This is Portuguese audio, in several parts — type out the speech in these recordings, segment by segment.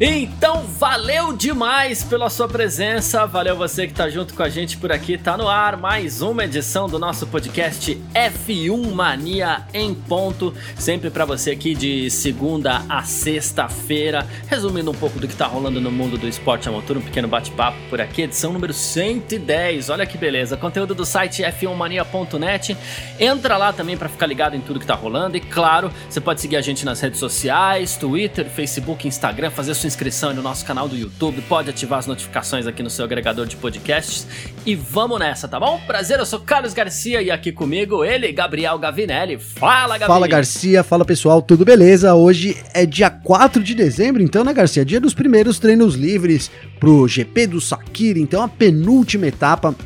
Então, valeu demais pela sua presença, valeu você que tá junto com a gente por aqui, tá no ar mais uma edição do nosso podcast F1 Mania em ponto, sempre para você aqui de segunda a sexta-feira, resumindo um pouco do que tá rolando no mundo do esporte a motor, um pequeno bate-papo por aqui, edição número 110, olha que beleza, conteúdo do site f1mania.net, entra lá também para ficar ligado em tudo que tá rolando. E claro, você pode seguir a gente nas redes sociais, Twitter, Facebook, Instagram, fazer sua inscrição no nosso canal do YouTube, pode ativar as notificações aqui no seu agregador de podcasts e vamos nessa, tá bom? Prazer, eu sou Carlos Garcia e aqui comigo ele, Gabriel Gavinelli. Fala, Gabriel. Fala, Garcia. Fala, pessoal. Tudo beleza? Hoje é dia 4 de dezembro, então, né, Garcia? Dia dos primeiros treinos livres pro GP do Sakira, então a penúltima etapa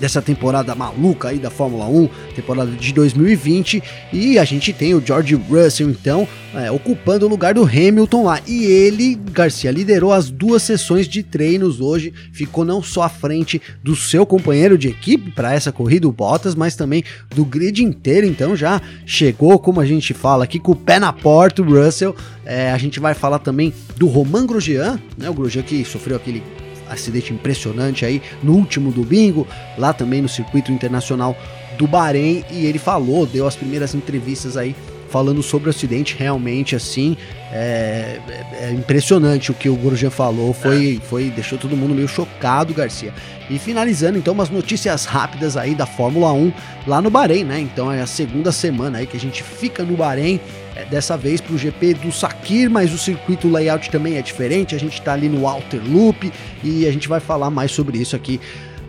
dessa temporada maluca aí da Fórmula 1, temporada de 2020, e a gente tem o George Russell então é, ocupando o lugar do Hamilton lá. E ele, Garcia, liderou as duas sessões de treinos hoje, ficou não só à frente do seu companheiro de equipe para essa corrida, o Bottas, mas também do grid inteiro. Então já chegou, como a gente fala aqui, com o pé na porta, o Russell. É, a gente vai falar também do Romain Grosjean, né? O Grosjean que sofreu aquele acidente impressionante aí no último domingo, lá também no circuito internacional do Bahrein, e ele falou, deu as primeiras entrevistas aí falando sobre o acidente, realmente assim, é, é, é impressionante o que o Grosjean falou, foi, foi deixou todo mundo meio chocado, Garcia. E finalizando então umas notícias rápidas aí da Fórmula 1 lá no Bahrein, né? Então é a segunda semana aí que a gente fica no Bahrein, é, dessa vez para o GP do Sakir, mas o circuito layout também é diferente, a gente está ali no Outer Loop e a gente vai falar mais sobre isso aqui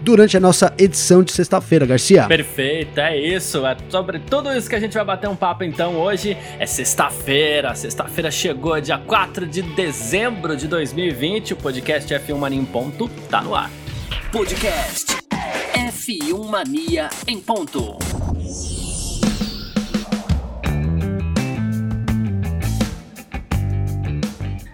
durante a nossa edição de sexta-feira, Garcia. Perfeito, é isso. É sobre tudo isso que a gente vai bater um papo então hoje. É sexta-feira. Sexta-feira chegou, dia 4 de dezembro de 2020. O podcast F1 Mania em ponto tá no ar. Podcast F1 Mania em ponto.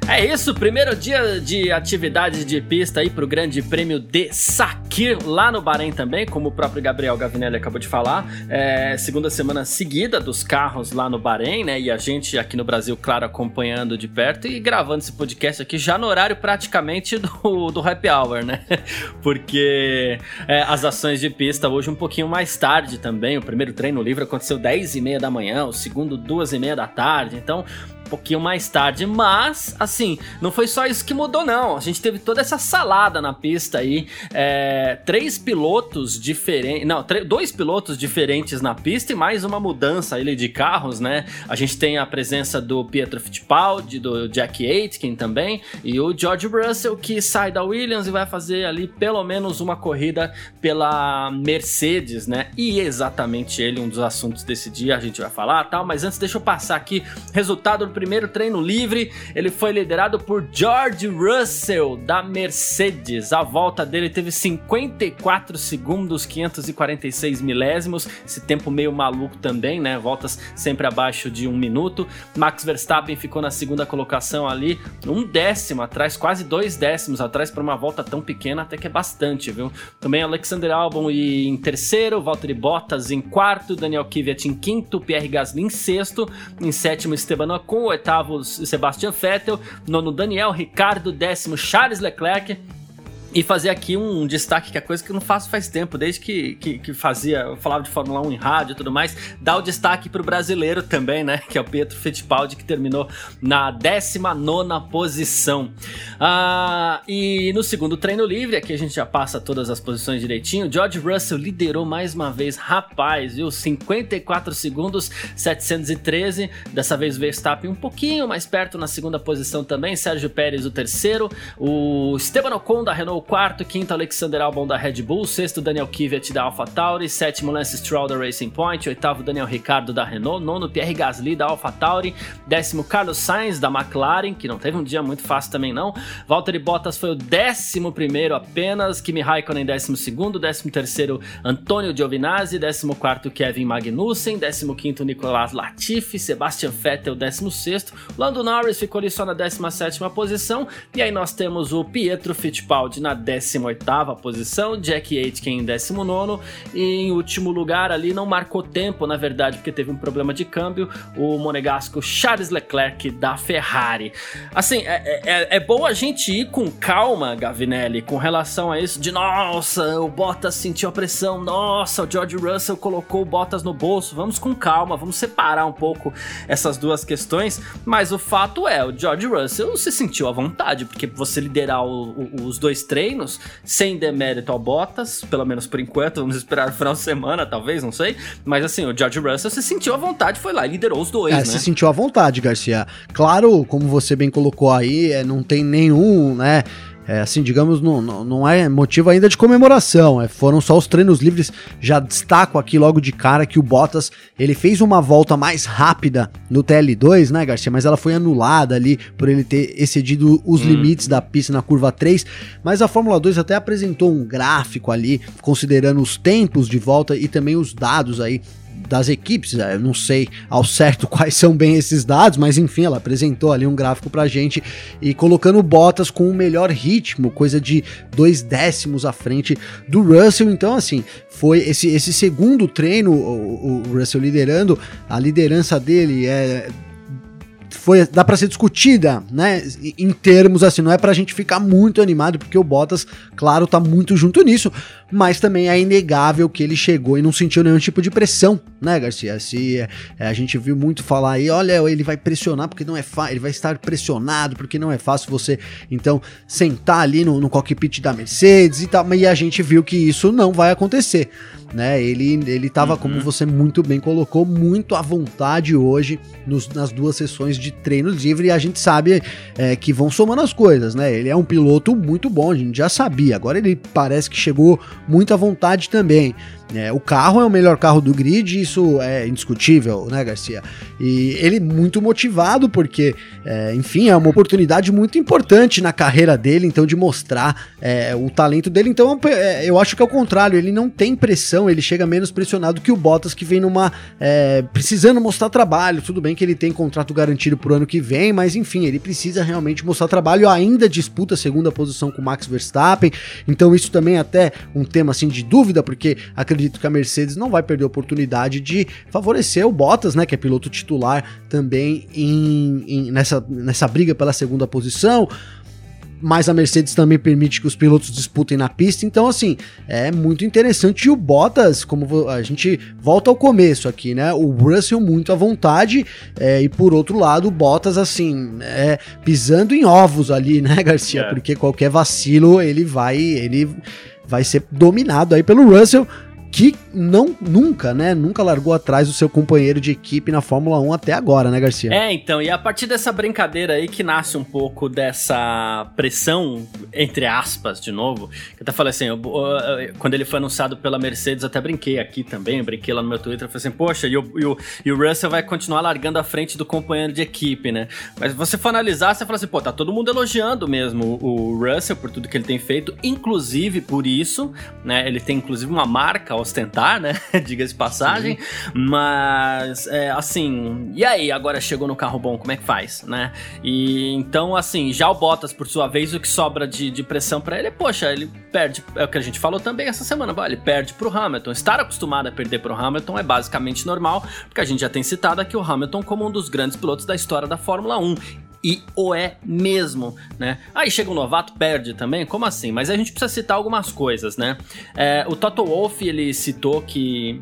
É isso, primeiro dia de atividade de pista aí pro Grande Prêmio de Sakir, lá no Bahrein também, como o próprio Gabriel Gavinelli acabou de falar. É, segunda semana seguida dos carros lá no Bahrein, né? E a gente aqui no Brasil, claro, acompanhando de perto e gravando esse podcast aqui já no horário praticamente do, do happy hour, né? Porque é, as ações de pista hoje um pouquinho mais tarde também. O primeiro treino livre aconteceu 10 e meia da manhã, o segundo 2 e meia da tarde. Então, um pouquinho mais tarde, mas assim, não foi só isso que mudou, não. A gente teve toda essa salada na pista aí. É, três pilotos diferentes. Não, dois pilotos diferentes na pista e mais uma mudança aí de carros, né? A gente tem a presença do Pietro Fittipaldi, do Jack Aitken também, e o George Russell que sai da Williams e vai fazer ali pelo menos uma corrida pela Mercedes, né? E exatamente ele, um dos assuntos desse dia, a gente vai falar tal, mas antes deixa eu passar aqui resultado do primeiro treino livre, ele foi liderado por George Russell da Mercedes. A volta dele teve 54 segundos 546 milésimos, esse tempo meio maluco também, né? Voltas sempre abaixo de um minuto. Max Verstappen ficou na segunda colocação ali, um décimo atrás, quase dois décimos atrás para uma volta tão pequena, até que é bastante, viu? Também Alexander Albon em terceiro, Valtteri Bottas em quarto, Daniel Kvyat em quinto, Pierre Gasly em sexto, em sétimo Esteban Ocon, oitavo Sebastian Vettel, nono Daniel Ricardo, décimo Charles Leclerc, e fazer aqui um destaque que é coisa que eu não faço faz tempo, desde que, que, que fazia, eu falava de Fórmula 1 em rádio e tudo mais, dar o destaque para o brasileiro também, né? Que é o Pietro Fittipaldi, que terminou na 19 posição. Ah, e no segundo treino livre, aqui a gente já passa todas as posições direitinho. George Russell liderou mais uma vez, rapaz, viu? 54 segundos, 713. Dessa vez Verstappen um pouquinho mais perto na segunda posição também. Sérgio Pérez o terceiro. O Esteban Ocon da Renault o quarto quinto Alexander Albon da Red Bull, sexto Daniel Kvyat da AlphaTauri, sétimo Lance Stroll da Racing Point, oitavo Daniel Ricardo da Renault, nono Pierre Gasly da AlphaTauri, décimo Carlos Sainz da McLaren, que não teve um dia muito fácil também não, Valtteri Bottas foi o décimo primeiro apenas, Kimi Raikkonen décimo segundo, décimo terceiro Antonio Giovinazzi, décimo quarto Kevin Magnussen, décimo quinto Nicolas Latifi, Sebastian Vettel décimo sexto, Lando Norris ficou ali só na décima sétima posição, e aí nós temos o Pietro Fittipaldi na 18ª posição, Jack Aitken em 19 e em último lugar ali não marcou tempo, na verdade, porque teve um problema de câmbio, o monegasco Charles Leclerc da Ferrari. Assim, é, é, é bom a gente ir com calma, Gavinelli, com relação a isso de nossa, o Bottas sentiu a pressão, nossa, o George Russell colocou o Bottas no bolso. Vamos com calma, vamos separar um pouco essas duas questões, mas o fato é, o George Russell se sentiu à vontade, porque você liderar o, o, os dois sem demérito ao Bottas, pelo menos por enquanto, vamos esperar o final de semana, talvez, não sei. Mas assim, o George Russell se sentiu à vontade, foi lá e liderou os dois, é, né? se sentiu à vontade, Garcia. Claro, como você bem colocou aí, é, não tem nenhum, né? É, assim, digamos, não, não, não, é motivo ainda de comemoração. É, foram só os treinos livres. Já destaco aqui logo de cara que o Bottas ele fez uma volta mais rápida no TL2, né, Garcia? Mas ela foi anulada ali por ele ter excedido os hum. limites da pista na curva 3. Mas a Fórmula 2 até apresentou um gráfico ali, considerando os tempos de volta e também os dados aí das equipes. É, eu não sei ao certo quais são bem esses dados, mas enfim, ela apresentou ali um gráfico pra gente e colocando Bottas com o melhor ritmo, coisa de dois décimos à frente do Russell. Então, assim, foi esse, esse segundo treino, o, o Russell liderando, a liderança dele é foi dá para ser discutida, né, em termos assim, não é pra gente ficar muito animado porque o Bottas, claro, tá muito junto nisso, mas também é inegável que ele chegou e não sentiu nenhum tipo de pressão, né, Garcia? Se é, a gente viu muito falar aí, olha, ele vai pressionar porque não é fácil, ele vai estar pressionado porque não é fácil você então sentar ali no, no cockpit da Mercedes e tal, e a gente viu que isso não vai acontecer né? Ele, ele tava, uhum. como você muito bem colocou, muito à vontade hoje nos, nas duas sessões de treino livre e a gente sabe é, que vão somando as coisas, né? Ele é um piloto muito bom, a gente já sabia. Agora ele parece que chegou muito à vontade também. É, o carro é o melhor carro do grid, isso é indiscutível, né, Garcia? E ele muito motivado, porque, é, enfim, é uma oportunidade muito importante na carreira dele, então, de mostrar é, o talento dele. Então, é, eu acho que é o contrário, ele não tem pressão, ele chega menos pressionado que o Bottas, que vem numa. É, precisando mostrar trabalho. Tudo bem que ele tem contrato garantido pro ano que vem, mas enfim, ele precisa realmente mostrar trabalho. Ainda disputa a segunda posição com o Max Verstappen, então, isso também é até um tema assim de dúvida, porque acredito que a Mercedes não vai perder a oportunidade de favorecer o Bottas, né, que é piloto titular também em, em, nessa, nessa briga pela segunda posição. Mas a Mercedes também permite que os pilotos disputem na pista, então assim, é muito interessante. E o Bottas, como a gente volta ao começo aqui, né, o Russell muito à vontade. É, e por outro lado o Bottas assim, é, pisando em ovos ali, né Garcia, é. porque qualquer vacilo ele vai, ele vai ser dominado aí pelo Russell, que não nunca, né, nunca largou atrás do seu companheiro de equipe na Fórmula 1 até agora, né, Garcia? É, então, e a partir dessa brincadeira aí que nasce um pouco dessa pressão, entre aspas, de novo, que até falei assim, eu, eu, quando ele foi anunciado pela Mercedes, até brinquei aqui também, brinquei lá no meu Twitter, falei assim, poxa, e o, e o, e o Russell vai continuar largando à frente do companheiro de equipe, né? Mas você for analisar, você fala assim, pô, tá todo mundo elogiando mesmo o Russell por tudo que ele tem feito, inclusive por isso, né, ele tem inclusive uma marca né? Diga-se passagem. Sim. Mas, é, assim, e aí? Agora chegou no carro bom, como é que faz, né? E então, assim, já o Bottas, por sua vez, o que sobra de, de pressão para ele, poxa, ele perde. É o que a gente falou também essa semana, ele perde pro Hamilton. Estar acostumado a perder pro Hamilton é basicamente normal, porque a gente já tem citado aqui o Hamilton como um dos grandes pilotos da história da Fórmula 1 e o é mesmo, né? Aí chega um novato, perde também? Como assim? Mas a gente precisa citar algumas coisas, né? É, o Toto Wolff, ele citou que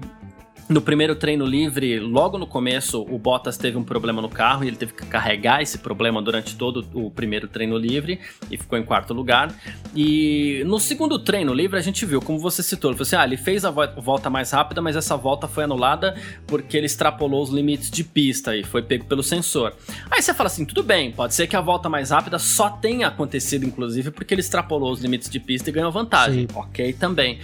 no primeiro treino livre, logo no começo, o Bottas teve um problema no carro e ele teve que carregar esse problema durante todo o primeiro treino livre e ficou em quarto lugar. E no segundo treino livre, a gente viu, como você citou, ele falou assim: ah, ele fez a volta mais rápida, mas essa volta foi anulada porque ele extrapolou os limites de pista e foi pego pelo sensor. Aí você fala assim: tudo bem, pode ser que a volta mais rápida só tenha acontecido, inclusive, porque ele extrapolou os limites de pista e ganhou vantagem. Sim. Ok, também.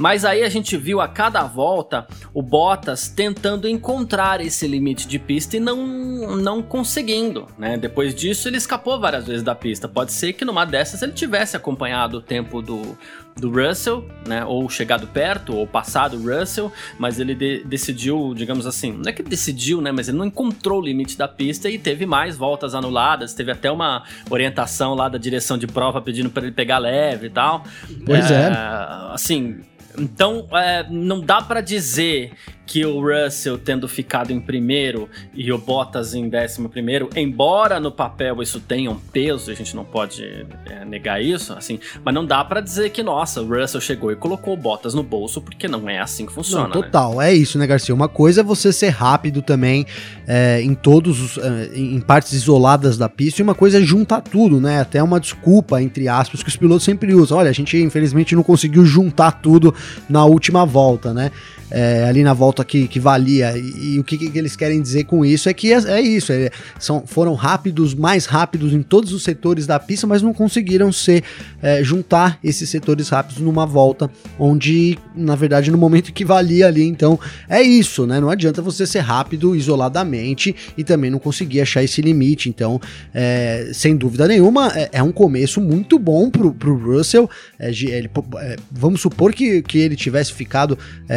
Mas aí a gente viu a cada volta o Bottas tentando encontrar esse limite de pista e não, não conseguindo, né? Depois disso ele escapou várias vezes da pista. Pode ser que numa dessas ele tivesse acompanhado o tempo do, do Russell, né? Ou chegado perto, ou passado o Russell, mas ele de, decidiu, digamos assim, não é que decidiu, né? Mas ele não encontrou o limite da pista e teve mais voltas anuladas. Teve até uma orientação lá da direção de prova pedindo para ele pegar leve e tal. Pois é. é. Assim, então, é, não dá para dizer que o Russell tendo ficado em primeiro e o Bottas em décimo primeiro, embora no papel isso tenha um peso, a gente não pode é, negar isso, assim, mas não dá para dizer que, nossa, o Russell chegou e colocou o Bottas no bolso, porque não é assim que funciona. Não, né? total, né? é isso, né, Garcia? Uma coisa é você ser rápido também é, em todos os, é, em partes isoladas da pista, e uma coisa é juntar tudo, né? Até uma desculpa, entre aspas, que os pilotos sempre usam. Olha, a gente infelizmente não conseguiu juntar tudo na última volta, né? é, ali na volta que, que valia. E, e o que, que, eles querem dizer com isso é que é, é isso, é, são, foram rápidos, mais rápidos em todos os setores da pista, mas não conseguiram ser é, juntar esses setores rápidos numa volta onde, na verdade, no momento que valia ali. Então é isso, né? Não adianta você ser rápido isoladamente e também não conseguir achar esse limite. Então, é, sem dúvida nenhuma, é, é, um começo muito bom pro, pro Russell. Ele, vamos supor que, que ele tivesse ficado,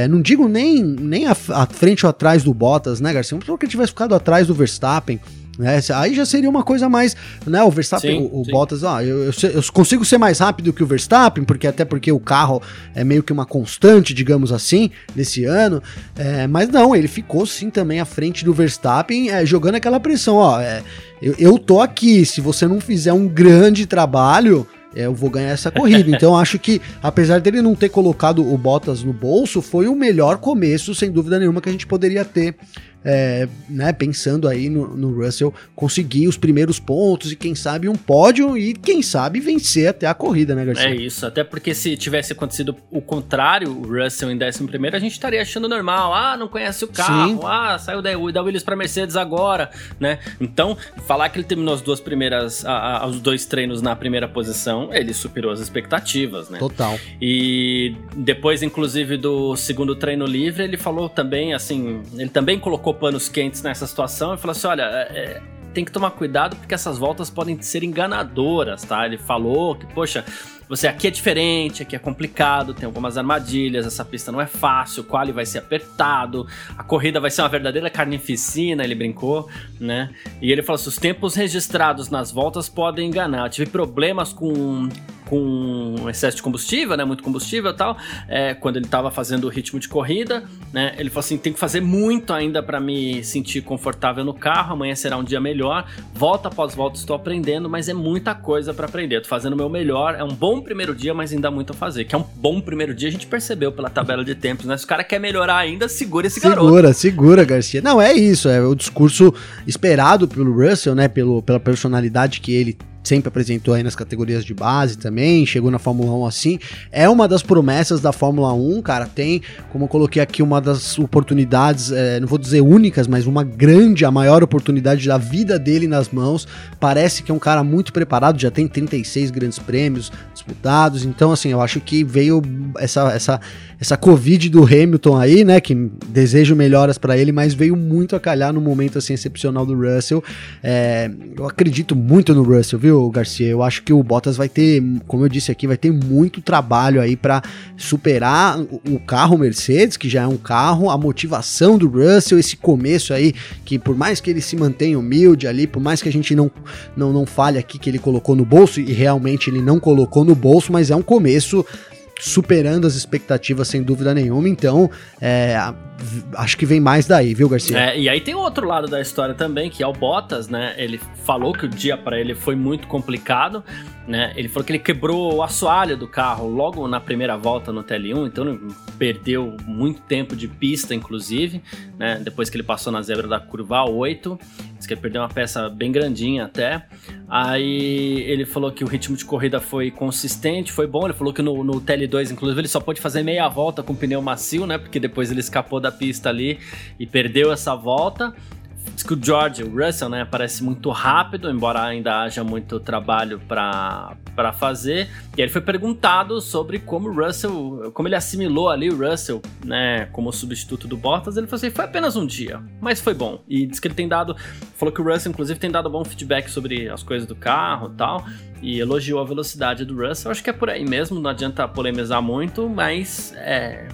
não digo nem, nem a, a frente ou atrás do Bottas, né, Garcia? Porque ele tivesse ficado atrás do Verstappen. Né? Aí já seria uma coisa mais, né? O Verstappen, sim, o, o Bottas, ó, eu, eu, eu, consigo ser mais rápido que o Verstappen, porque até porque o carro é meio que uma constante, digamos assim, nesse ano. É, mas não, ele ficou sim também à frente do Verstappen, é, jogando aquela pressão, ó. É, eu, eu tô aqui, se você não fizer um grande trabalho, é, eu vou ganhar essa corrida. Então acho que, apesar dele não ter colocado o Bottas no bolso, foi o melhor começo, sem dúvida nenhuma, que a gente poderia ter é, né, pensando aí no, no, Russell conseguir os primeiros pontos e quem sabe um pódio e quem sabe vencer até a corrida, né, Garcia? É isso, até porque se tivesse acontecido o contrário, o Russell em 11 primeiro, a gente estaria achando normal, ah, não conhece o carro, Sim. ah, saiu da, da Williams para Mercedes agora, né? Então, falar que ele terminou as duas primeiras, a, a, os dois treinos na primeira posição, ele superou as expectativas, né? Total. E depois, inclusive, do segundo treino livre, ele falou também, assim, ele também colocou colocou panos quentes nessa situação e falou assim: olha, é, é, tem que tomar cuidado porque essas voltas podem ser enganadoras, tá? Ele falou que, poxa, você aqui é diferente, aqui é complicado, tem algumas armadilhas, essa pista não é fácil, o quali vai ser apertado, a corrida vai ser uma verdadeira carnificina, ele brincou, né? E ele falou assim: os tempos registrados nas voltas podem enganar. Eu tive problemas com com excesso de combustível, né? Muito combustível e tal. É, quando ele estava fazendo o ritmo de corrida, né? Ele falou assim: tem que fazer muito ainda para me sentir confortável no carro. Amanhã será um dia melhor. Volta após volta, estou aprendendo, mas é muita coisa para aprender. Tô fazendo o meu melhor. É um bom primeiro dia, mas ainda há muito a fazer. Que é um bom primeiro dia, a gente percebeu pela tabela de tempos, né? Se o cara quer melhorar ainda, segura esse segura, garoto. Segura, segura, Garcia. Não, é isso. É o discurso esperado pelo Russell, né? Pelo, pela personalidade que ele sempre apresentou aí nas categorias de base também, chegou na Fórmula 1 assim. É uma das promessas da Fórmula 1, cara. Tem, como eu coloquei aqui, uma das oportunidades, é, não vou dizer únicas, mas uma grande, a maior oportunidade da vida dele nas mãos. Parece que é um cara muito preparado, já tem 36 grandes prêmios disputados. Então, assim, eu acho que veio essa, essa, essa Covid do Hamilton aí, né? Que desejo melhoras para ele, mas veio muito a calhar no momento assim excepcional do Russell. É, eu acredito muito no Russell, viu? Viu, Garcia? Eu acho que o Bottas vai ter, como eu disse aqui, vai ter muito trabalho aí para superar o carro Mercedes, que já é um carro, a motivação do Russell, esse começo aí, que por mais que ele se mantenha humilde ali, por mais que a gente não, não, não fale aqui que ele colocou no bolso, e realmente ele não colocou no bolso, mas é um começo superando as expectativas sem dúvida nenhuma. Então, é, acho que vem mais daí, viu, Garcia? É, e aí tem outro lado da história também, que é o Bottas, né? Ele falou que o dia para ele foi muito complicado, né? Ele falou que ele quebrou o assoalho do carro logo na primeira volta no TL1, então perdeu muito tempo de pista, inclusive, né? Depois que ele passou na zebra da curva 8, disse que ele perdeu uma peça bem grandinha até. Aí ele falou que o ritmo de corrida foi consistente, foi bom. Ele falou que no, no TL2, inclusive, ele só pôde fazer meia volta com pneu macio, né? Porque depois ele escapou da pista ali e perdeu essa volta. Diz que o George, o Russell, né, parece muito rápido, embora ainda haja muito trabalho para fazer. E ele foi perguntado sobre como o Russell, como ele assimilou ali o Russell, né, como substituto do Bottas. Ele falou assim: foi apenas um dia, mas foi bom. E diz que ele tem dado, falou que o Russell, inclusive, tem dado bom feedback sobre as coisas do carro e tal. E elogiou a velocidade do Russell. Acho que é por aí mesmo, não adianta polemizar muito, mas é,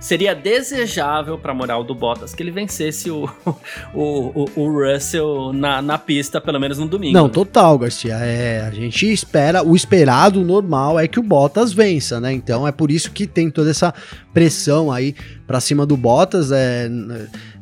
seria desejável para a moral do Bottas que ele vencesse o, o, o, o Russell na, na pista, pelo menos no domingo. Não, total, Garcia. É, a gente espera, o esperado, o normal é que o Bottas vença, né? Então é por isso que tem toda essa pressão aí para cima do Bottas. É,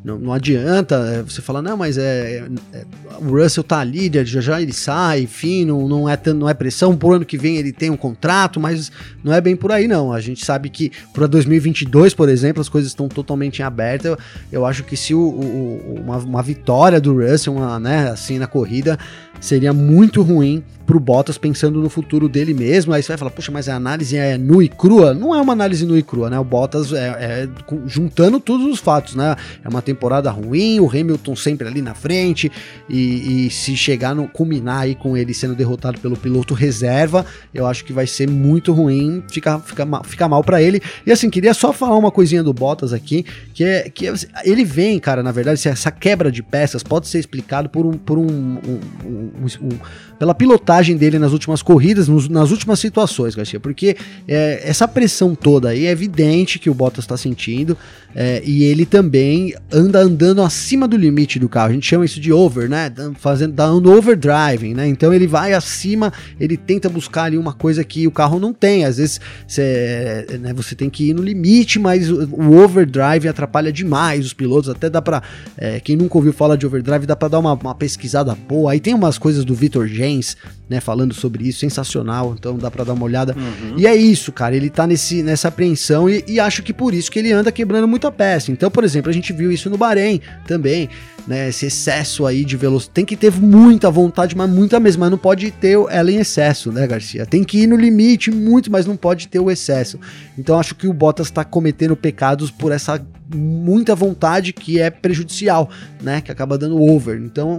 não, não adianta é, você falar, não, mas é, é, o Russell tá líder, já já ele sai, enfim, não, não, é, não é pressão. Por ano que vem ele tem um contrato, mas não é bem por aí, não. A gente sabe que para 2022, por exemplo, as coisas estão totalmente abertas. Eu, eu acho que se o, o, uma, uma vitória do Russell, uma, né, assim, na corrida, seria muito ruim pro Bottas pensando no futuro dele mesmo. Aí você vai falar, puxa, mas a análise é nua e crua? Não é uma análise nua e crua, né? O Bottas é, é juntando todos os fatos, né? É uma temporada ruim, o Hamilton sempre ali na frente, e, e se chegar no culminar aí com ele sendo derrotado pelo piloto reserva, eu acho que vai ser muito ruim, fica, fica, fica mal para ele. E assim, queria só falar uma coisinha do Bottas aqui, que é que ele vem, cara, na verdade, essa quebra de peças pode ser explicado por um, por um, um, um, um pela pilotagem dele nas últimas corridas, nos, nas últimas situações, Garcia, porque é, essa pressão toda aí é evidente que o Bottas está sentindo é, e ele também anda andando acima do limite do carro. A gente chama isso de over, né? Fazendo, dando overdriving, né? Então ele vai acima, ele tenta buscar ali uma coisa que o carro não tem. Às vezes cê, né, você tem que ir no limite, mas o, o overdrive atrapalha demais os pilotos. Até dá para é, quem nunca ouviu falar de overdrive, dá para dar uma, uma pesquisada boa. Aí tem umas coisas do Vitor Gens né, falando sobre isso, sensacional, então dá para dar uma olhada. Uhum. E é isso, cara, ele tá nesse, nessa apreensão e, e, acho que por isso que ele anda quebrando muita peça. Então, por exemplo, a gente viu isso no Bahrein também, né, esse excesso aí de velocidade. Tem que ter muita vontade, mas muita mesmo, mas não pode ter ela em excesso, né, Garcia? Tem que ir no limite muito, mas não pode ter o excesso. Então, acho que o Bottas tá cometendo pecados por essa muita vontade que é prejudicial, né? Que acaba dando over. Então,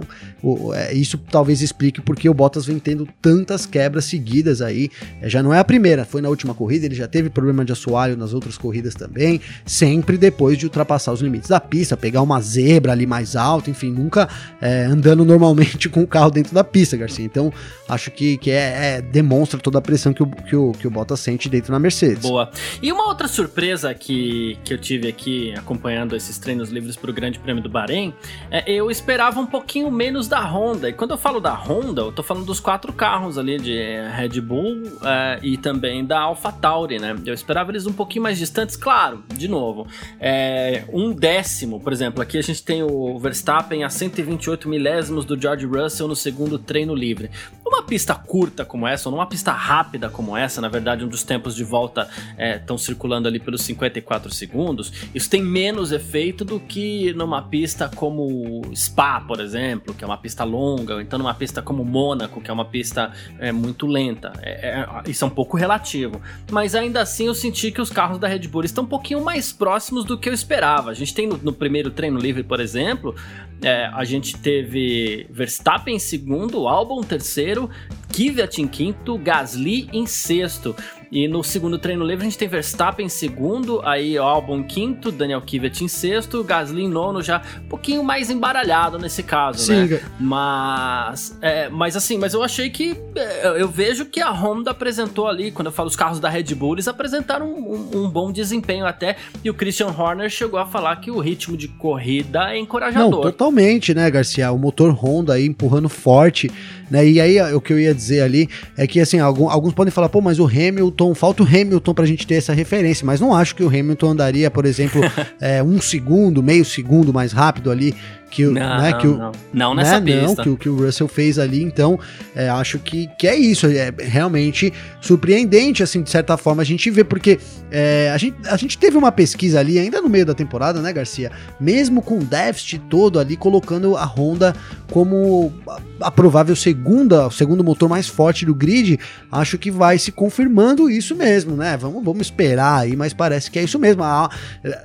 é, isso talvez explique porque o Bottas vem tendo tantas quebras seguidas aí. É, já não é a primeira, foi na última corrida, ele já teve problema de assoalho nas outras corridas também, sempre depois de ultrapassar os limites da pista, pegar uma zebra ali mais alta, enfim, nunca é, andando normalmente com o carro dentro da pista, Garcia. Então, acho que, que é, é demonstra toda a pressão que o, que, o, que o Bottas sente dentro da Mercedes. Boa. E uma outra surpresa que, que eu tive aqui acompanhando esses treinos livres para o Grande Prêmio do Bahrein, é, eu esperava um pouquinho menos da Honda. E quando eu falo da Honda, eu tô falando dos quatro carros ali de Red Bull é, e também da AlphaTauri, né? Eu esperava eles um pouquinho mais distantes, claro, de novo. É, um décimo, por exemplo, aqui a gente tem o Verstappen a 128 milésimos do George Russell no segundo treino livre. Numa pista curta como essa, ou numa pista rápida como essa, na verdade, um dos tempos de volta estão é, circulando ali pelos 54 segundos, isso tem menos efeito do que numa pista como Spa, por exemplo, que é uma pista longa, ou então numa pista como Mônaco, que é uma pista é, muito lenta. É, é, isso é um pouco relativo. Mas ainda assim eu senti que os carros da Red Bull estão um pouquinho mais próximos do que eu esperava. A gente tem no, no primeiro treino livre, por exemplo, é, a gente teve Verstappen em segundo, Albon terceiro, Kvyat em quinto, Gasly em sexto. E no segundo treino livre a gente tem Verstappen em segundo, aí Albon quinto, Daniel Kvyat em sexto, Gasly em nono, já um pouquinho mais embaralhado nesse caso, Sim. né? Mas, é, mas assim, mas eu achei que é, eu vejo que a Honda apresentou ali, quando eu falo os carros da Red Bull, eles apresentaram um, um, um bom desempenho até, e o Christian Horner chegou a falar que o ritmo de corrida é encorajador. Não, totalmente, né, Garcia? O motor Honda aí empurrando forte, né? E aí o que eu ia dizer ali é que assim, alguns podem falar, pô, mas o Hamilton Hamilton, falta o Hamilton pra gente ter essa referência, mas não acho que o Hamilton andaria, por exemplo, é, um segundo, meio segundo mais rápido ali que, não, né, que o, não. não nessa né, pista. Não, que, que, o Russell fez ali, então é, acho que, que é isso, é realmente surpreendente, assim, de certa forma, a gente vê, porque é, a, gente, a gente teve uma pesquisa ali, ainda no meio da temporada, né, Garcia, mesmo com o déficit todo ali, colocando a Honda como a, a provável segunda, o segundo motor mais forte do grid, acho que vai se confirmando isso mesmo, né, vamos, vamos esperar aí, mas parece que é isso mesmo, a,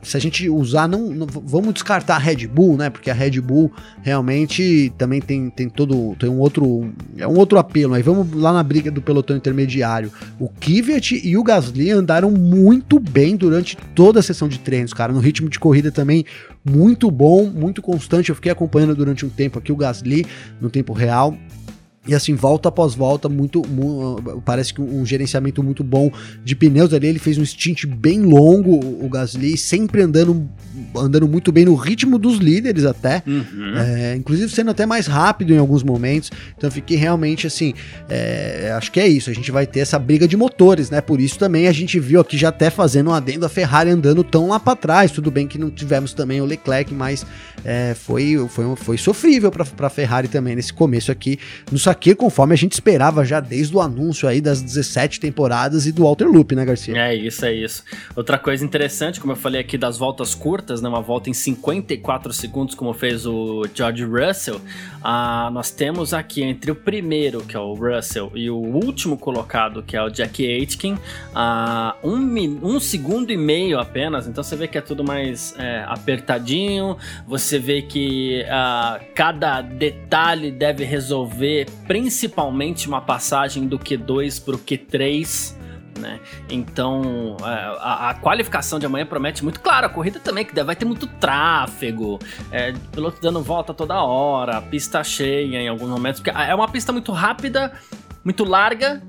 se a gente usar, não, não vamos descartar a Red Bull, né, porque a Red Red Bull realmente também tem, tem todo tem um outro é um outro apelo. Aí vamos lá na briga do pelotão intermediário. O Kvyat e o Gasly andaram muito bem durante toda a sessão de treinos, cara, no ritmo de corrida também muito bom, muito constante. Eu fiquei acompanhando durante um tempo aqui o Gasly no tempo real. E assim, volta após volta, muito, muito, parece que um gerenciamento muito bom de pneus ali. Ele fez um stint bem longo, o Gasly, sempre andando, andando muito bem no ritmo dos líderes até. Uhum. É, inclusive sendo até mais rápido em alguns momentos. Então fiquei realmente assim. É, acho que é isso. A gente vai ter essa briga de motores, né? Por isso também a gente viu aqui já até fazendo um adendo a Ferrari andando tão lá para trás. Tudo bem que não tivemos também o Leclerc, mas é, foi, foi, foi sofrível para a Ferrari também nesse começo aqui no aqui conforme a gente esperava já desde o anúncio aí das 17 temporadas e do Walter Loop, né, Garcia? É isso, é isso. Outra coisa interessante, como eu falei aqui das voltas curtas, né, uma volta em 54 segundos, como fez o George Russell, ah, nós temos aqui entre o primeiro, que é o Russell, e o último colocado, que é o Jack Aitken, ah, um, um segundo e meio apenas, então você vê que é tudo mais é, apertadinho, você vê que ah, cada detalhe deve resolver principalmente uma passagem do Q2 para o Q3. Né? Então é, a, a, qualificação de amanhã promete muito. Claro, a corrida também, que vai ter muito tráfego, é, piloto dando volta toda hora, pista cheia em alguns momentos, porque é uma pista muito rápida, muito larga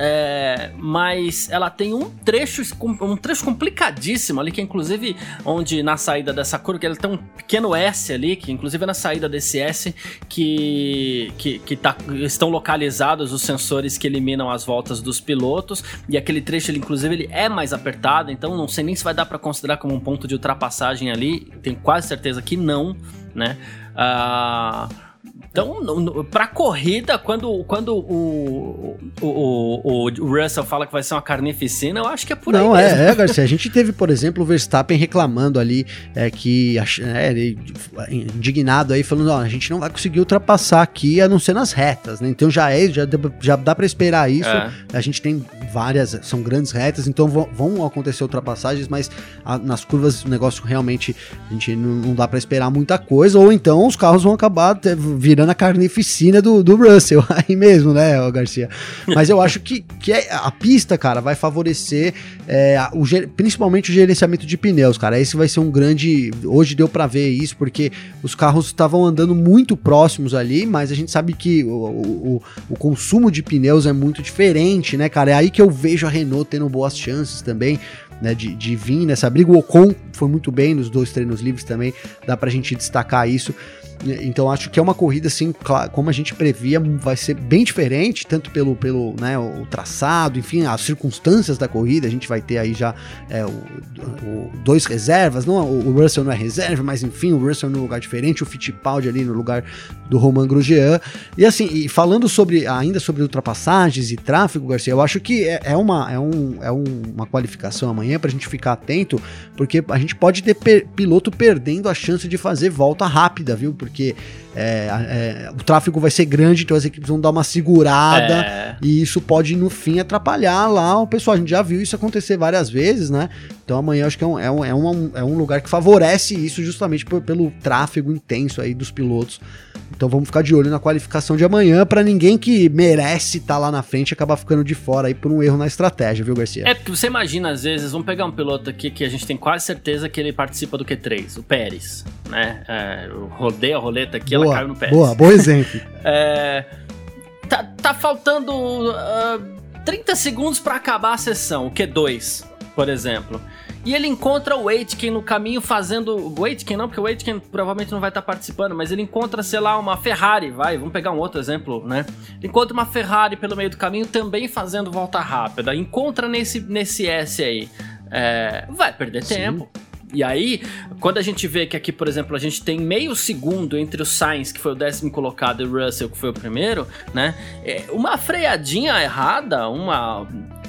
é, mas ela tem um trecho, um trecho complicadíssimo ali, que é inclusive onde na saída dessa curva, que ela tem um pequeno S ali, que inclusive é na saída desse S que, que, que tá, estão localizados os sensores que eliminam as voltas dos pilotos, e aquele trecho ele, inclusive ele é mais apertado, então não sei nem se vai dar para considerar como um ponto de ultrapassagem ali, tenho quase certeza que não, né? Uh, então, pra corrida, quando, quando o, o, o, o, Russell fala que vai ser uma carnificina, eu acho que é por Não, aí. Não, é, é, Garcia. A gente teve, por exemplo, o Verstappen reclamando ali é, que. É, indignado aí, falando: ó, a gente não vai conseguir ultrapassar aqui a não ser nas retas, né? Então já é, já, já dá para esperar isso. É. A gente tem várias, são grandes retas, então vão, vão acontecer ultrapassagens, mas a, nas curvas o negócio realmente a gente não, não dá para esperar muita coisa, ou então os carros vão acabar virando na carnificina do, do Russell, aí mesmo, né, Garcia? Mas eu acho que, que é, a pista, cara, vai favorecer é, o, principalmente o gerenciamento de pneus, cara. Esse vai ser um grande. Hoje deu para ver isso, porque os carros estavam andando muito próximos ali, mas a gente sabe que o, o, o consumo de pneus é muito diferente, né, cara? É aí que eu vejo a Renault tendo boas chances também. Né, de, de vir nessa briga. O Ocon foi muito bem nos dois treinos livres também, dá pra gente destacar isso. Então acho que é uma corrida assim, como a gente previa, vai ser bem diferente, tanto pelo, pelo né, o traçado, enfim, as circunstâncias da corrida. A gente vai ter aí já é, o, o, dois reservas, não, o Russell não é reserva, mas enfim, o Russell no lugar diferente, o Fittipaldi ali no lugar do Roman Grosjean. E assim, e falando sobre ainda sobre ultrapassagens e tráfego, Garcia, eu acho que é, é uma, é, um, é um, uma qualificação amanhã para a gente ficar atento, porque a gente pode ter per, piloto perdendo a chance de fazer volta rápida, viu? Porque é, é, o tráfego vai ser grande, então as equipes vão dar uma segurada é. e isso pode, no fim, atrapalhar lá o pessoal. A gente já viu isso acontecer várias vezes, né? Então amanhã acho que é um, é um, é um, é um lugar que favorece isso justamente por, pelo tráfego intenso aí dos pilotos. Então vamos ficar de olho na qualificação de amanhã para ninguém que merece estar tá lá na frente acabar ficando de fora aí por um erro na estratégia, viu, Garcia? É porque você imagina, às vezes, vamos pegar um piloto aqui que a gente tem quase certeza que ele participa do Q3, o Pérez, né? É, rodeia a roleta aqui, boa, ela caiu no Pérez. Boa, bom exemplo. é, tá, tá faltando uh, ah, 30 segundos para acabar a sessão, o Q2, por exemplo. E ele encontra o Aitken no caminho fazendo. O Aitken não, porque o Aitken provavelmente não vai estar participando, mas ele encontra, sei lá, uma Ferrari, vai, vamos pegar um outro exemplo, né? Ele encontra uma Ferrari pelo meio do caminho também fazendo volta rápida. Encontra nesse, nesse S aí. É, vai perder Sim. tempo. E aí, quando a gente vê que aqui, por exemplo, a gente tem meio segundo entre o Sainz, que foi o décimo colocado, e o Russell, que foi o primeiro, né? É, uma freadinha errada, uma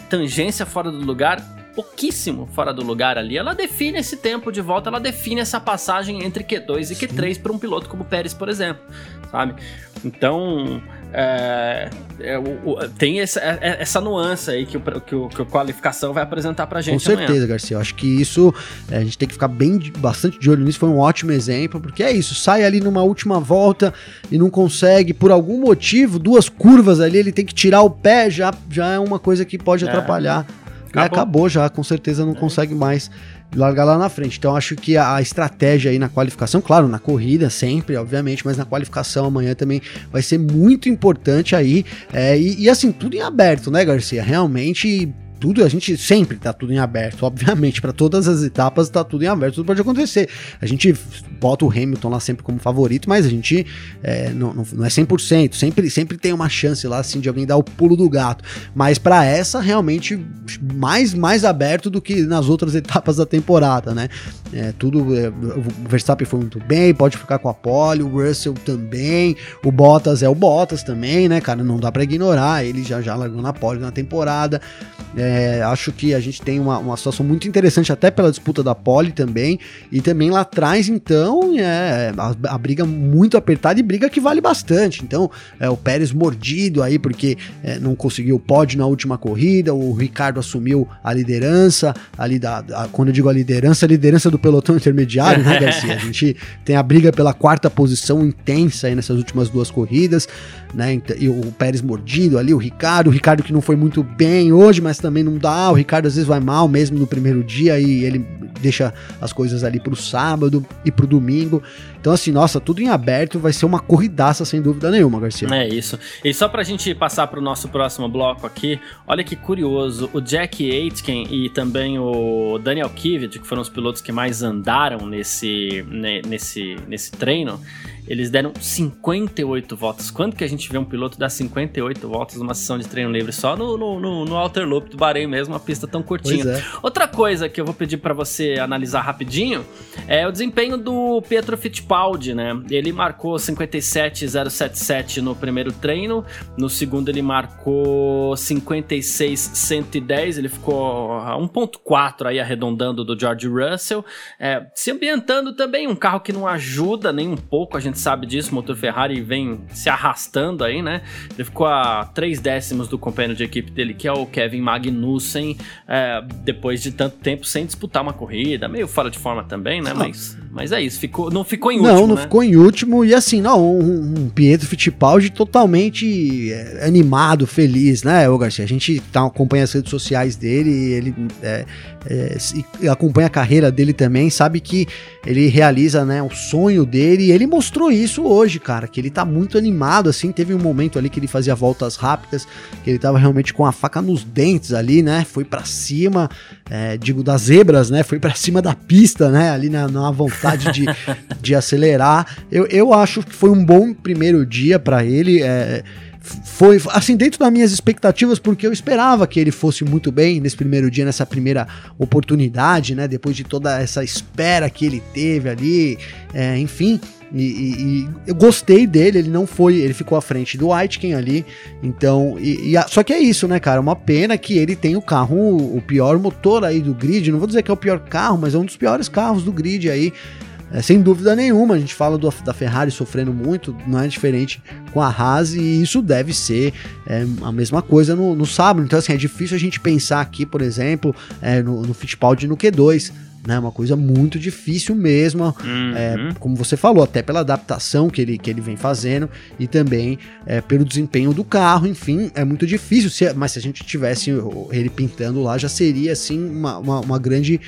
tangência fora do lugar, pouquíssimo fora do lugar ali, ela define esse tempo de volta, ela define essa passagem entre Q2 e Q3 para um piloto como o Pérez, por exemplo, sabe? Então, é, é, o, tem essa, é, é, essa nuance aí que o, que, o, que a qualificação vai apresentar pra gente. Com certeza, amanhã. Garcia. Eu acho que isso é, a gente tem que ficar bem bastante de olho nisso. Foi um ótimo exemplo, porque é isso: sai ali numa última volta e não consegue, por algum motivo, duas curvas ali, ele tem que tirar o pé, já, já é uma coisa que pode é. atrapalhar. Acabou. acabou já, com certeza não consegue mais largar lá na frente. Então acho que a, estratégia aí na qualificação, claro, na corrida sempre, obviamente, mas na qualificação amanhã também vai ser muito importante aí. É, e, e assim, tudo em aberto, né, Garcia? Realmente tudo, a gente sempre tá tudo em aberto, obviamente, para todas as etapas tá tudo em aberto, tudo pode acontecer. A gente bota o Hamilton lá sempre como favorito, mas a gente é, não, não, é 100%, sempre, sempre tem uma chance lá, assim, de alguém dar o pulo do gato. Mas para essa, realmente, mais, mais aberto do que nas outras etapas da temporada, né? É, tudo, é, o Verstappen foi muito bem, pode ficar com a pole, o Russell também, o Bottas é o Bottas também, né, cara? Não dá para ignorar, ele já já largou na pole na temporada. É, é, acho que a gente tem uma, uma situação muito interessante, até pela disputa da pole também. E também lá atrás, então, é a, a briga muito apertada e briga que vale bastante. Então, é, o Pérez mordido aí, porque é, não conseguiu o pódio na última corrida. O Ricardo assumiu a liderança ali da. A, quando eu digo a liderança, a liderança do pelotão intermediário, né, Garcia? A gente tem a briga pela quarta posição intensa aí nessas últimas duas corridas, né? E o Pérez mordido ali, o Ricardo, o Ricardo que não foi muito bem hoje, mas também não dá. O Ricardo às vezes vai mal mesmo no primeiro dia e ele deixa as coisas ali pro sábado e pro domingo. Então, assim, nossa, tudo em aberto vai ser uma corridaça sem dúvida nenhuma, Garcia. É isso. E só pra gente passar pro nosso próximo bloco aqui, olha que curioso, o Jack Aitken e também o Daniel Kivet, que foram os pilotos que mais andaram nesse, nesse, nesse treino, eles deram 58 voltas. Quando que a gente vê um piloto dar 58 voltas numa sessão de treino livre? Só no, no, no, no Outer Loop do Bahrein mesmo, uma pista tão curtinha. É. Outra coisa que eu vou pedir para você analisar rapidinho é o desempenho do Pietro Fittipaldi, né? Ele marcou 57,077 no primeiro treino, no segundo ele marcou 56,110, ele ficou a 1.4 aí arredondando do George Russell, é, se ambientando também, um carro que não ajuda nem um pouco, a gente sabe disso, o motor Ferrari vem se arrastando aí, né? Ele ficou a três décimos do companheiro de equipe dele, que é o Kevin Magnussen, é, depois de tanto tempo sem disputar uma corrida, meio fora de forma também, né? Mas, mas é isso, ficou, não ficou em último. Não, não né? ficou em último, e assim, não, um, um Pietro Fittipaldi totalmente é, animado, feliz, né, ô Garcia? A gente tá, acompanha as redes sociais dele, ele é, é, acompanha a carreira dele também, sabe que ele realiza né, o sonho dele e ele mostrou isso hoje, cara, que ele tá muito animado, assim, teve um momento ali que ele fazia voltas rápidas, que ele tava realmente com a faca nos dentes ali, né, foi para cima, é, digo, das zebras, né, foi para cima da pista, né, ali na, na vontade de, de acelerar, eu, eu acho que foi um bom primeiro dia para ele, é, foi assim dentro das minhas expectativas porque eu esperava que ele fosse muito bem nesse primeiro dia nessa primeira oportunidade né depois de toda essa espera que ele teve ali é, enfim e, e, e, eu gostei dele, ele não foi, ele ficou à frente do Aitken ali, então, e, e, só que é isso, né, cara, uma pena que ele tem o carro, o pior motor aí do grid, não vou dizer que é o pior carro, mas é um dos piores carros do grid aí, é, sem dúvida nenhuma, a gente fala do, da Ferrari sofrendo muito, não é diferente com a Haas e isso deve ser é, a mesma coisa no, no sábado. Então, assim, é difícil a gente pensar aqui, por exemplo, é, no, no Fittipaldi no Q2 né? Uma coisa muito difícil mesmo, uhum. é, como você falou, até pela adaptação que ele, que ele vem fazendo e também é, pelo desempenho do carro, enfim, é muito difícil, se, mas se a gente tivesse ele pintando lá, já seria assim uma, uma, uma grande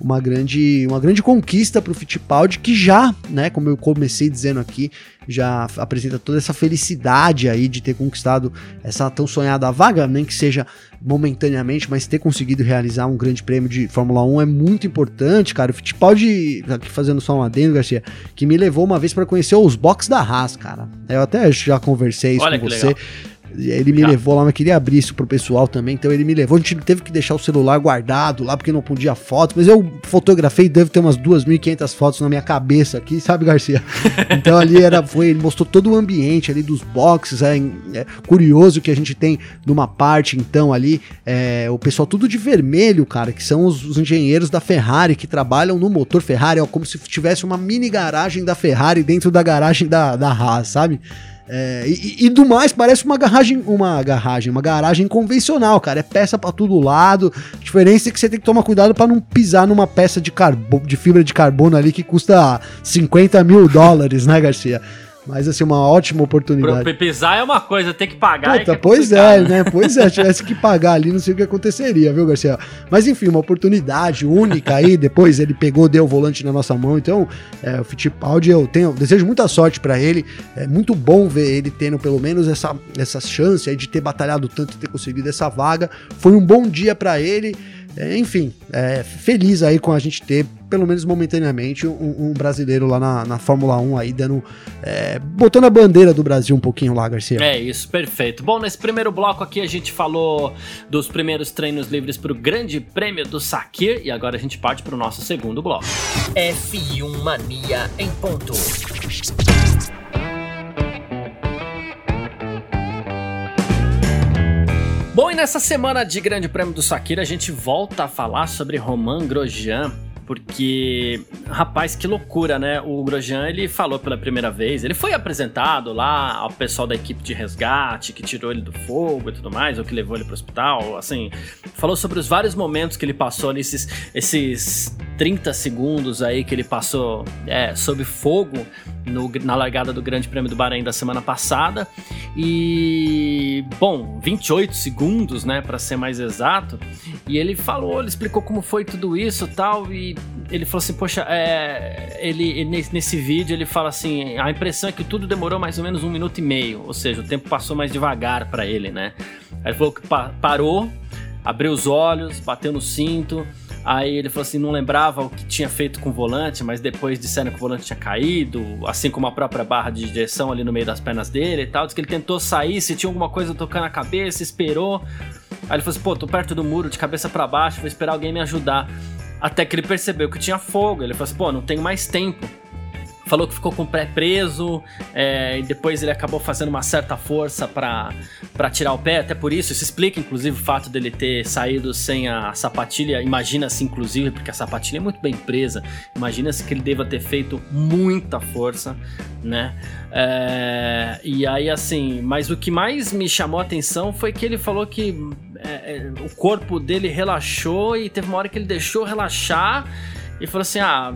uma grande, uma grande conquista para o Fittipaldi, que já, né, como eu comecei dizendo aqui, já apresenta toda essa felicidade aí de ter conquistado essa tão sonhada vaga, nem que seja momentaneamente, mas ter conseguido realizar um grande prêmio de Fórmula 1 é muito importante, cara. O Fittipaldi, aqui fazendo só um adendo, Garcia, que me levou uma vez para conhecer os box da Haas, cara. Eu até já conversei isso Olha com você. Legal. Ele me levou lá, mas queria abrir isso pro pessoal também, então ele me levou. A gente teve que deixar o celular guardado lá porque não podia foto, mas eu fotografei, deve ter umas 2.500 fotos na minha cabeça aqui, sabe, Garcia? Então ali era, foi, ele mostrou todo o ambiente ali dos boxes, é, é curioso que a gente tem numa parte, então, ali, é, o pessoal tudo de vermelho, cara, que são os, os, engenheiros da Ferrari que trabalham no motor Ferrari, ó, como se tivesse uma mini garagem da Ferrari dentro da garagem da, da Haas, sabe? É, e, e, do mais, parece uma garagem, uma garagem, uma garagem convencional, cara. É peça para todo lado. A diferença é que você tem que tomar cuidado para não pisar numa peça de, carbo, de fibra de carbono ali que custa 50 mil dólares, né, Garcia? Mas, assim, uma ótima oportunidade. Pro pisar é uma coisa, ter que pagar. Puta, é que é pois é, né? Pois é, tivesse que pagar ali, não sei o que aconteceria, viu, Garcia? Mas, enfim, uma oportunidade única aí. Depois ele pegou, deu o volante na nossa mão. Então, é, o Fittipaldi, eu tenho, desejo muita sorte para ele. É muito bom ver ele tendo pelo menos essa, essa chance aí de ter batalhado tanto e ter conseguido essa vaga. Foi um bom dia para ele. É, enfim, é, feliz aí com a gente ter, pelo menos momentaneamente, um, um brasileiro lá na, na, Fórmula 1 aí, dando. É, botando a bandeira do Brasil um pouquinho lá, Garcia. É isso, perfeito. Bom, nesse primeiro bloco aqui a gente falou dos primeiros treinos livres para o Grande Prêmio do Sakir e agora a gente parte para o nosso segundo bloco. F1 Mania em ponto. Bom, e nessa semana de Grande Prêmio do Sakira a gente volta a falar sobre Romain Grosjean, porque, rapaz, que loucura, né? O Grosjean, ele falou pela primeira vez, ele foi apresentado lá ao pessoal da equipe de resgate, que tirou ele do fogo e tudo mais, ou que levou ele pro hospital, assim, falou sobre os vários momentos que ele passou nesses esses 30 segundos aí que ele passou é, sob fogo no, na largada do Grande Prêmio do Bahrein da semana passada. E, bom, 28 segundos, né, para ser mais exato. E ele falou, ele explicou como foi tudo isso tal. E ele falou assim: Poxa, é, ele, nesse, vídeo ele fala assim: a impressão é que tudo demorou mais ou menos um minuto e meio. Ou seja, o tempo passou mais devagar para ele, né? Aí ele falou que pa parou, abriu os olhos, bateu no cinto Aí ele falou assim, não lembrava o que tinha feito com o volante, mas depois disseram que o volante tinha caído, assim como a própria barra de direção ali no meio das pernas dele e tal. Diz que ele tentou sair, se tinha alguma coisa tocando a cabeça, esperou. Aí ele falou assim, pô, tô perto do muro, de cabeça para baixo, vou esperar alguém me ajudar. Até que ele percebeu que tinha fogo. Ele falou assim, pô, não tenho mais tempo falou que ficou com o pé preso, é, e depois ele acabou fazendo uma certa força para tirar o pé, até por isso, isso explica inclusive o fato dele ter saído sem a sapatilha, imagina-se inclusive, porque a sapatilha é muito bem presa, imagina-se que ele deva ter feito muita força, né? É, e aí assim, mas o que mais me chamou a atenção foi que ele falou que é, é o corpo dele relaxou e teve uma hora que ele deixou relaxar e falou assim: ah,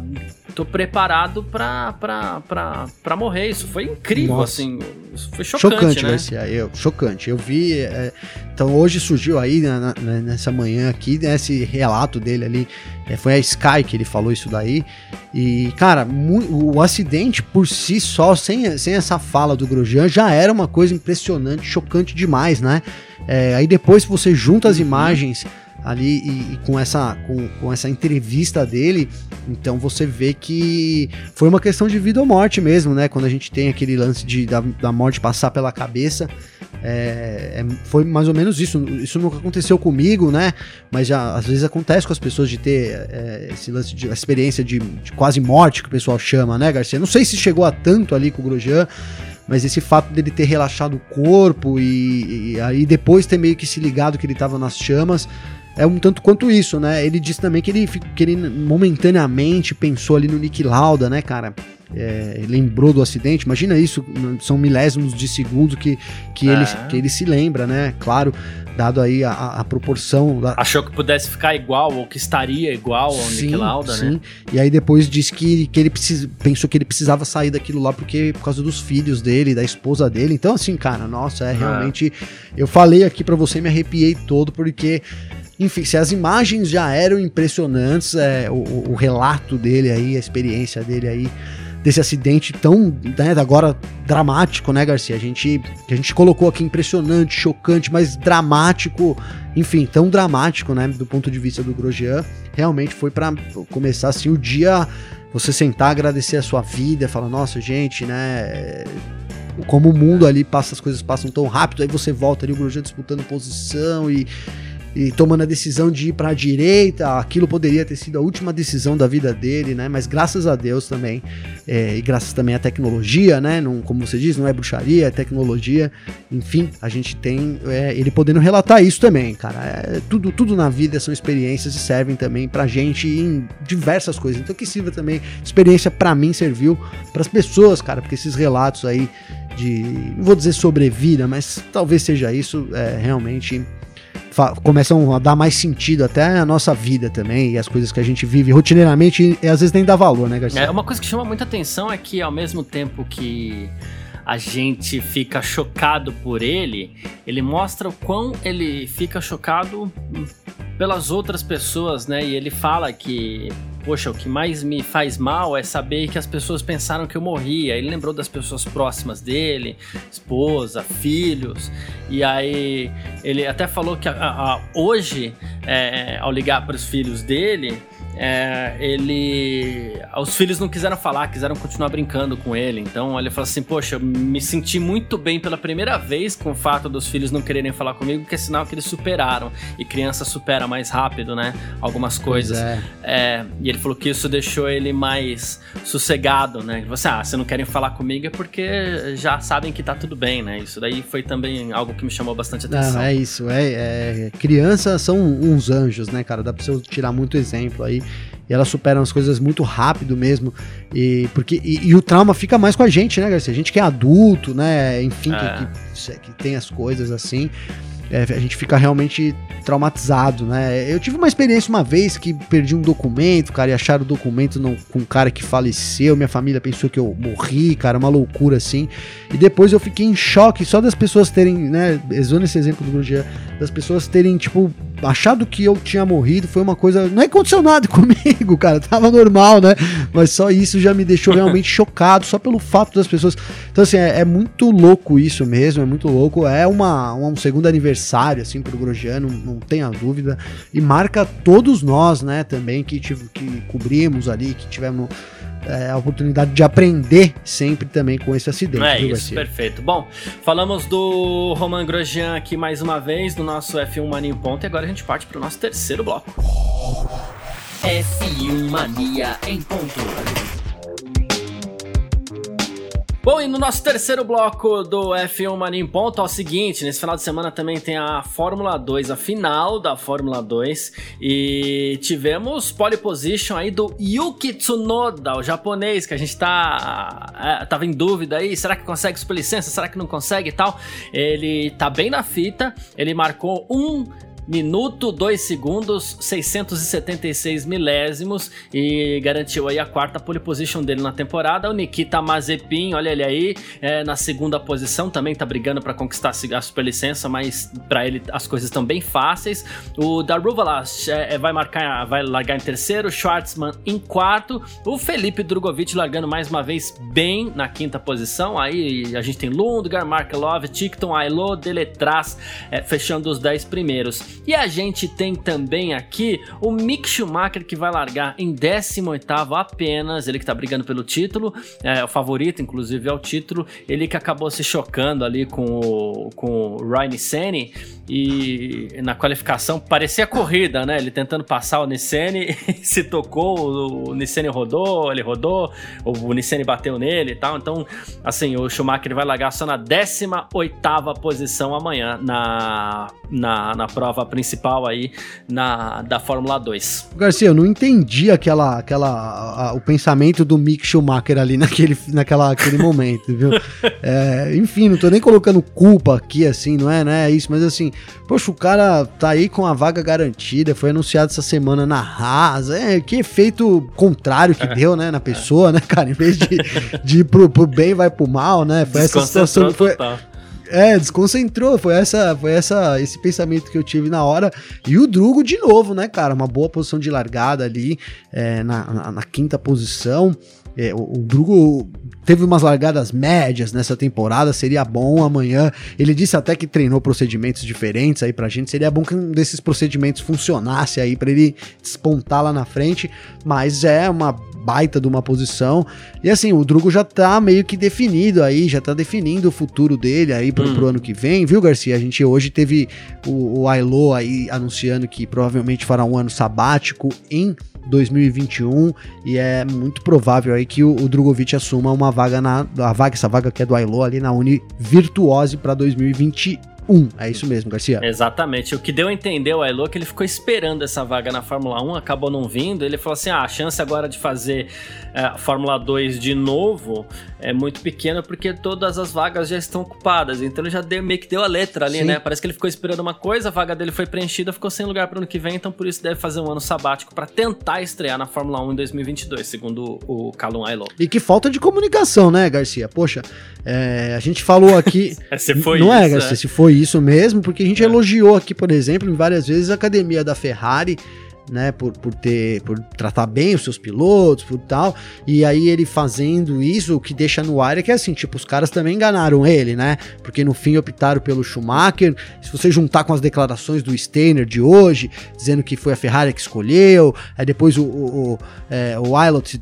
tô preparado pra, pra, pra, pra morrer. Isso foi incrível, Nossa. assim. Isso foi chocante, chocante né? Garcia, eu, chocante. Eu vi. É, então hoje surgiu aí, na, na, nessa manhã aqui, né, esse relato dele ali. É, foi a Sky que ele falou isso daí. E, cara, o acidente por si só, sem, sem essa fala do Grosjean, já era uma coisa impressionante, chocante demais, né? É, aí depois você junta as uhum. Ali e, e, com, essa, com, com essa entrevista dele, então você vê que foi uma questão de vida ou morte mesmo, né? Quando a gente tem aquele lance de, da, da morte passar pela cabeça, é, é, foi mais ou menos isso. Isso nunca aconteceu comigo, né? Mas já às vezes acontece com as pessoas de ter é, esse lance de experiência de, de, quase morte que o pessoal chama, né, Garcia? Não sei se chegou a tanto ali com o Grosjean, mas esse fato dele ter relaxado o corpo e, e, aí depois ter meio que se ligado que ele estava nas chamas é um tanto quanto isso, né? Ele disse também que ele, que ele momentaneamente pensou ali no Nick Lauda, né, cara? É, lembrou do acidente, imagina isso, são milésimos de segundo que, que, é. ele, que ele se lembra, né? Claro, dado aí a, a proporção. Da... Achou que pudesse ficar igual, ou que estaria igual ao sim, Nick Lauda, sim. né? E aí depois disse que, que ele precis, pensou que ele precisava sair daquilo lá porque por causa dos filhos dele, da esposa dele. Então, assim, cara, nossa, é realmente. Eu falei aqui para você, me arrepiei todo, porque enfim, se as imagens já eram impressionantes, é, o, o, relato dele aí, a experiência dele aí, desse acidente tão, né, agora dramático, né, Garcia? A gente, a gente colocou aqui impressionante, chocante, mas dramático, enfim, tão dramático, né, do ponto de vista do Grosjean, realmente foi para começar assim o dia, você sentar, agradecer a sua vida, falar, nossa, gente, né, como o mundo ali passa, as coisas passam tão rápido, aí você volta ali, o Grosjean disputando posição e e tomando a decisão de ir para a direita, aquilo poderia ter sido a última decisão da vida dele, né? Mas graças a Deus também, é, e graças também à tecnologia, né? Não, como você diz, não é bruxaria, é tecnologia. Enfim, a gente tem é, ele podendo relatar isso também, cara. É, tudo, tudo na vida são experiências e servem também pra gente em diversas coisas. Então que sirva também, experiência para mim serviu para as pessoas, cara, porque esses relatos aí de, não vou dizer sobrevida, mas talvez seja isso, é, realmente começam a dar mais sentido até a nossa vida também e as coisas que a gente vive rotineiramente e às vezes nem dá valor, né, Garcia? É, uma coisa que chama muita atenção é que ao mesmo tempo que a gente fica chocado por ele, ele mostra o quão ele fica chocado pelas outras pessoas, né? E ele fala que poxa, o que mais me faz mal é saber que as pessoas pensaram que eu morria. Ele lembrou das pessoas próximas dele, esposa, filhos. E aí ele até falou que a, a, hoje, é, ao ligar para os filhos dele, é, ele. Os filhos não quiseram falar, quiseram continuar brincando com ele. Então ele falou assim: Poxa, me senti muito bem pela primeira vez com o fato dos filhos não quererem falar comigo, que é sinal que eles superaram. E criança supera mais rápido, né? Algumas coisas. É. É, e ele falou que isso deixou ele mais sossegado, né? Você, ah, se não querem falar comigo é porque já sabem que tá tudo bem, né? Isso daí foi também algo que me chamou bastante atenção. Não, é isso. É, é, crianças são uns anjos, né, cara? Dá pra você tirar muito exemplo aí e elas superam as coisas muito rápido mesmo. E, porque, e, e, o trauma fica mais com a gente, né, Garcia? A gente que é adulto, né? Enfim, é. que, que, que, tem as coisas assim. É, a gente fica realmente traumatizado, né? Eu tive uma experiência uma vez que perdi um documento, cara, e acharam o documento com um cara que faleceu. Minha família pensou que eu morri, cara, uma loucura assim. E depois eu fiquei em choque só das pessoas terem, né? Usando esse exemplo do Grudia, das pessoas terem, tipo, achado que eu tinha morrido. Foi uma coisa. Não é aconteceu nada comigo, cara, tava normal, né? Mas só isso já me deixou realmente chocado, só pelo fato das pessoas. Então, assim, é, é muito louco isso mesmo, é muito louco. É uma, um segundo aniversário, assim, pro Grosjean, não, não tenha dúvida. E marca todos nós, né, também, que, tive, que cobrimos ali, que tivemos é, a oportunidade de aprender sempre também com esse acidente. É isso, Garcia? perfeito. Bom, falamos do Roman Grosjean aqui mais uma vez, do nosso F1 Mania em Ponto, e agora a gente parte para o nosso terceiro bloco. F1 Mania em Ponto. Bom, e no nosso terceiro bloco do F1 Mania em Ponto é o seguinte: nesse final de semana também tem a Fórmula 2, a final da Fórmula 2, e tivemos pole position aí do Yuki Tsunoda, o japonês, que a gente tá é, tava em dúvida aí, será que consegue super licença, será que não consegue e tal. Ele tá bem na fita, ele marcou um minuto, 2 segundos, 676 milésimos e garantiu aí a quarta pole position dele na temporada. O Nikita Mazepin, olha ele aí, é, na segunda posição, também tá brigando para conquistar a superlicença, mas para ele as coisas estão bem fáceis. O Daruvalas é, é, vai marcar, vai largar em terceiro, Schwartzman em quarto, o Felipe Drogovic largando mais uma vez bem na quinta posição. Aí a gente tem Lundgar, Mark Love, Ticton, Ailo, Deletraz é, fechando os 10 primeiros. E a gente tem também aqui o Mick Schumacher que vai largar em 18 apenas, ele que tá brigando pelo título, é o favorito inclusive ao título, ele que acabou se chocando ali com o, com o Ryan Senni e na qualificação parecia corrida, né? Ele tentando passar o Nissene, se tocou, o Nissene rodou, ele rodou, o Nissene bateu nele e tal. Então, assim, o Schumacher vai largar só na 18 posição amanhã na, na, na prova principal aí na, da Fórmula 2. Garcia, eu não entendi aquela, aquela, a, o pensamento do Mick Schumacher ali naquele, naquela, aquele momento, viu? É, enfim, não tô nem colocando culpa aqui, assim, não é, né? É isso, mas assim, poxa, o cara tá aí com a vaga garantida, foi anunciado essa semana na Haas, é, que efeito contrário que é. deu, né, na pessoa, né, cara? Em vez de, de ir pro, pro bem, vai pro mal, né? Foi essa situação. Foi, É, desconcentrou. Foi essa, foi essa, esse pensamento que eu tive na hora. E o Drugo de novo, né, cara? Uma boa posição de largada ali, é, na, na, na, quinta posição. É, o, o Drugo teve umas largadas médias nessa temporada, seria bom amanhã. Ele disse até que treinou procedimentos diferentes aí pra gente, seria bom que um desses procedimentos funcionasse aí para ele despontar lá na frente, mas é uma baita de uma posição. E assim, o Drugo já tá meio que definido aí, já tá definindo o futuro dele aí pro, hum. pro ano que vem, viu, Garcia? A gente hoje teve o, o Ailo aí anunciando que provavelmente fará um ano sabático em 2021 e é muito provável aí que o, o Drogovic assuma uma vaga na a vaga essa vaga que é do Ailo ali na Uni Virtuose para 2021 1. É isso mesmo, Garcia. Exatamente. O que deu a entender o Ailo é que ele ficou esperando essa vaga na Fórmula 1, acabou não vindo. Ele falou assim: ah, a chance agora de fazer é, Fórmula 2 de novo é muito pequena porque todas as vagas já estão ocupadas. Então ele já deu, meio que deu a letra ali, Sim. né? Parece que ele ficou esperando uma coisa, a vaga dele foi preenchida, ficou sem lugar para o ano que vem, então por isso deve fazer um ano sabático para tentar estrear na Fórmula 1 em 2022, segundo o Calum Ailo. E que falta de comunicação, né, Garcia? Poxa, é, a gente falou aqui. Se foi não é, isso, é, Garcia? É. Se foi isso mesmo, porque a gente é. elogiou aqui, por exemplo, em várias vezes a academia da Ferrari né, por, por ter, por tratar bem os seus pilotos, por tal, e aí ele fazendo isso, o que deixa no ar é que assim, tipo, os caras também enganaram ele, né, porque no fim optaram pelo Schumacher, se você juntar com as declarações do Steiner de hoje, dizendo que foi a Ferrari que escolheu, aí depois o, o, o, é, o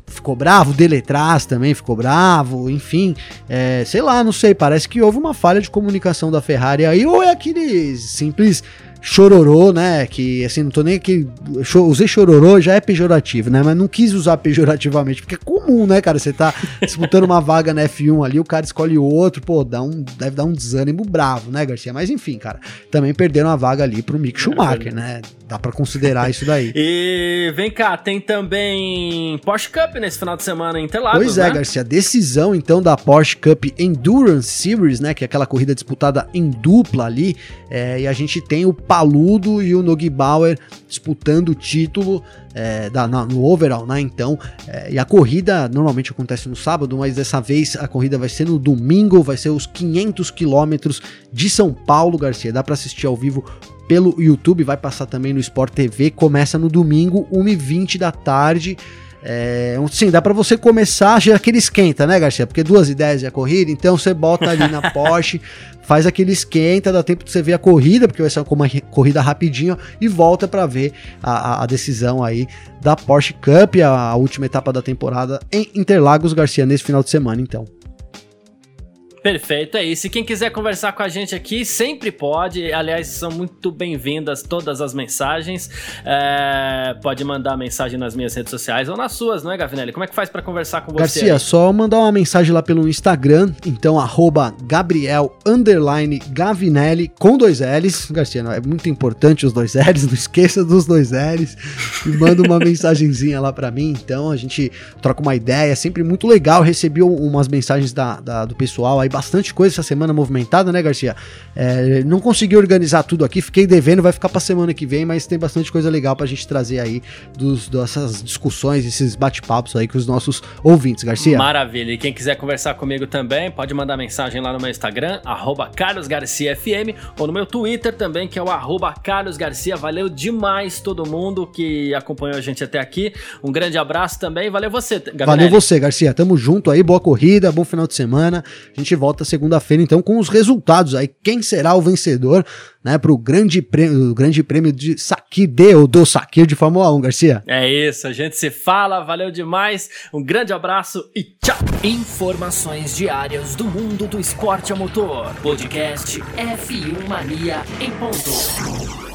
ficou bravo, o Deletraz também ficou bravo, enfim, é, sei lá, não sei, parece que houve uma falha de comunicação da Ferrari aí, ou é aquele simples chororô, né? Que assim, não tô nem aqui. Usei chororô, já é pejorativo, né? Mas não quis usar pejorativamente, porque é comum, né, cara? Você tá disputando uma vaga na F1 ali, o cara escolhe outro, pô, dá um, deve dar um desânimo bravo, né, Garcia? Mas enfim, cara, também perderam a vaga ali pro Mick Schumacher, né? Dá para considerar isso daí. e vem cá, tem também Porsche Cup nesse final de semana em Interlagos, Pois é, né? Garcia, decisão então da Porsche Cup Endurance Series, né? Que é aquela corrida disputada em dupla ali. É, e a gente tem o Paludo e o Nogi Bauer disputando o título é, da, na, no overall, né? Então, é, e a corrida normalmente acontece no sábado, mas dessa vez a corrida vai ser no domingo, vai ser os 500 quilômetros de São Paulo, Garcia. Dá para assistir ao vivo pelo YouTube, vai passar também no Sport TV. Começa no domingo, 1h20 da tarde. É, sim, dá para você começar já aquele esquenta, né, Garcia? Porque duas ideias é a corrida, então você bota ali na Porsche, faz aquele esquenta, dá tempo de você ver a corrida, porque vai ser uma corrida rapidinho, e volta para ver a, a, decisão aí da Porsche Cup, a, a última etapa da temporada em Interlagos, Garcia, nesse final de semana, então. Perfeito, é isso. E quem quiser conversar com a gente aqui, sempre pode. Aliás, são muito bem-vindas todas as mensagens. É, pode mandar mensagem nas minhas redes sociais ou nas suas, não é, Gavinelli? Como é que faz para conversar com você? Garcia, aí? só mandar uma mensagem lá pelo Instagram, então, arroba Gabriel Gavinelli com dois L's. Garcia, é muito importante os dois L's, não esqueça dos dois L's. E manda uma mensagenzinha lá para mim, então a gente troca uma ideia, é sempre muito legal. Recebi umas mensagens da, da do pessoal aí bastante coisa essa semana movimentada, né, Garcia? É, não consegui organizar tudo aqui, fiquei devendo, vai ficar pra semana que vem, mas tem bastante coisa legal pra gente trazer aí dos, dessas discussões, esses bate-papos aí com os nossos ouvintes, Garcia. Maravilha. E quem quiser conversar comigo também, pode mandar mensagem lá no meu Instagram, carlosgarciafm, ou no meu Twitter também, que é o carlosgarcia. Valeu demais todo mundo que acompanhou a gente até aqui. Um grande abraço também. Valeu você, Gabriel. Valeu você, Garcia. Tamo junto aí. Boa corrida, bom final de semana. A gente volta segunda-feira, então, com os resultados aí. Quem será o vencedor, né, pro grande prêmio, grande prêmio de Sakir de ou do Sakir de Fórmula 1, Garcia? É isso, a gente se fala, valeu demais. Um grande abraço e tchau. Informações diárias do mundo do esporte a motor. Podcast F1 Mania em ponto.